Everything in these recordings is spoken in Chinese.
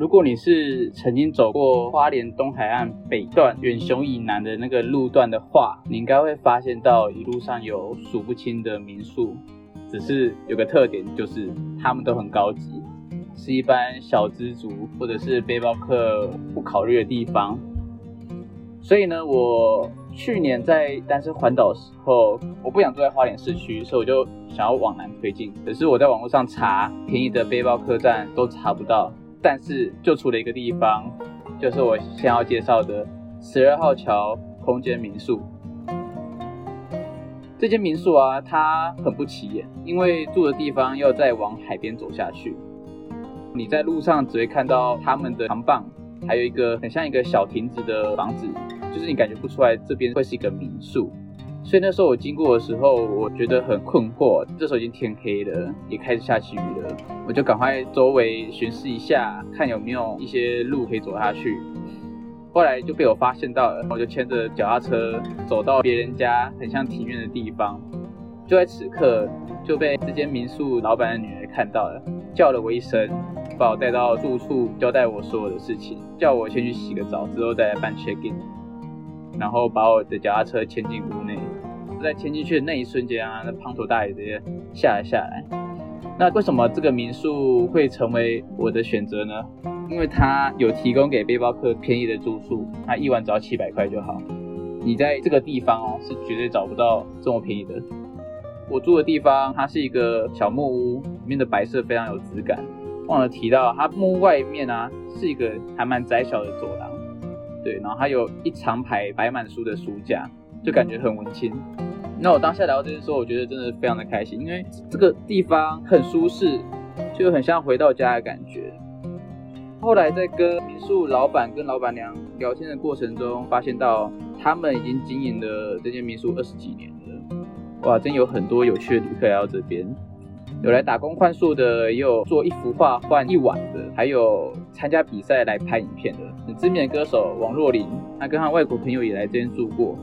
如果你是曾经走过花莲东海岸北段远雄以南的那个路段的话，你应该会发现到一路上有数不清的民宿，只是有个特点，就是他们都很高级，是一般小资族或者是背包客不考虑的地方。所以呢，我去年在单身环岛的时候，我不想住在花莲市区，所以我就想要往南推进。可是我在网络上查便宜的背包客栈都查不到。但是，就除了一个地方，就是我先要介绍的十二号桥空间民宿。这间民宿啊，它很不起眼，因为住的地方要再往海边走下去。你在路上只会看到他们的长棒，还有一个很像一个小亭子的房子，就是你感觉不出来这边会是一个民宿。所以那时候我经过的时候，我觉得很困惑。这时候已经天黑了，也开始下起雨了，我就赶快周围巡视一下，看有没有一些路可以走下去。后来就被我发现到了，我就牵着脚踏车走到别人家很像庭院的地方。就在此刻，就被这间民宿老板的女儿看到了，叫了我一声，把我带到住处，交代我所有的事情，叫我先去洗个澡，之后再来办 check in，然后把我的脚踏车牵进屋内。在牵进去的那一瞬间啊，那滂沱大雨直接下了下来。那为什么这个民宿会成为我的选择呢？因为它有提供给背包客便宜的住宿，它一晚只要七百块就好。你在这个地方哦，是绝对找不到这么便宜的。我住的地方，它是一个小木屋，里面的白色非常有质感。忘了提到，它木屋外面啊，是一个还蛮窄小的走廊，对，然后它有一长排摆满书的书架，就感觉很文青。那我当下来到这边说，我觉得真的非常的开心，因为这个地方很舒适，就很像回到家的感觉。后来在跟民宿老板跟老板娘聊天的过程中，发现到他们已经经营了这间民宿二十几年了。哇，真有很多有趣的旅客来到这边，有来打工换宿的，也有做一幅画换一晚的，还有参加比赛来拍影片的。很知名的歌手王若琳，他跟他外国朋友也来这边住过。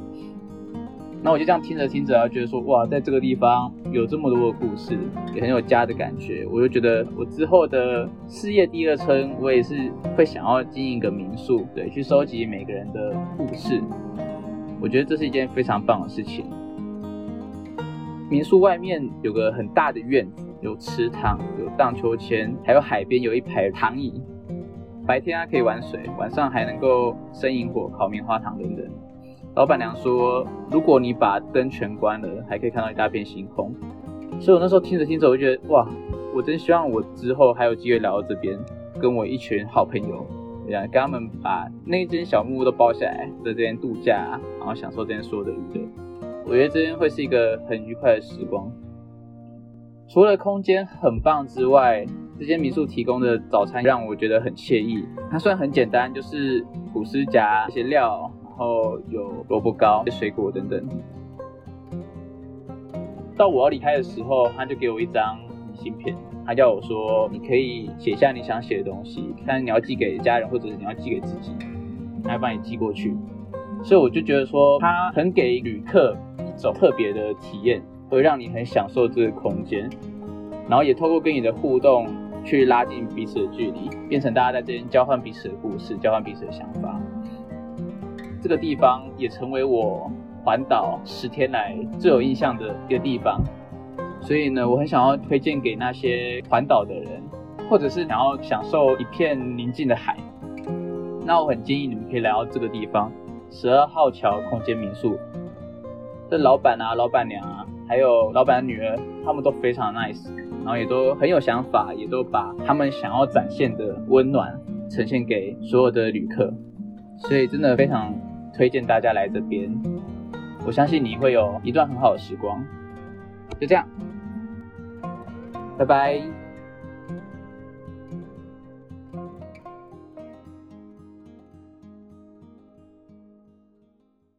那我就这样听着听着，然后觉得说，哇，在这个地方有这么多的故事，也很有家的感觉。我就觉得，我之后的事业第二春，我也是会想要经营一个民宿，对，去收集每个人的故事。我觉得这是一件非常棒的事情。民宿外面有个很大的院子，有池塘，有荡秋千，还有海边有一排躺椅。白天啊可以玩水，晚上还能够生营火、烤棉花糖等等。老板娘说：“如果你把灯全关了，还可以看到一大片星空。”所以我那时候听着听着，我就觉得哇，我真希望我之后还有机会来到这边，跟我一群好朋友，这样跟他们把那间小木屋都包下来，在这边度假，然后享受这边所有的娱乐。我觉得这边会是一个很愉快的时光。除了空间很棒之外，这间民宿提供的早餐让我觉得很惬意。它虽然很简单，就是吐司夹一些料。然后有萝卜糕、水果等等。到我要离开的时候，他就给我一张明信片，他叫我说：“你可以写下你想写的东西，看你要寄给家人，或者是你要寄给自己，他会帮你寄过去。”所以我就觉得说，他很给旅客一种特别的体验，会让你很享受这个空间，然后也透过跟你的互动去拉近彼此的距离，变成大家在这边交换彼此的故事，交换彼此的想法。这个地方也成为我环岛十天来最有印象的一个地方，所以呢，我很想要推荐给那些环岛的人，或者是想要享受一片宁静的海。那我很建议你们可以来到这个地方，十二号桥空间民宿。这老板啊、老板娘啊，还有老板的女儿，他们都非常 nice，然后也都很有想法，也都把他们想要展现的温暖呈现给所有的旅客，所以真的非常。推荐大家来这边，我相信你会有一段很好的时光。就这样，拜拜。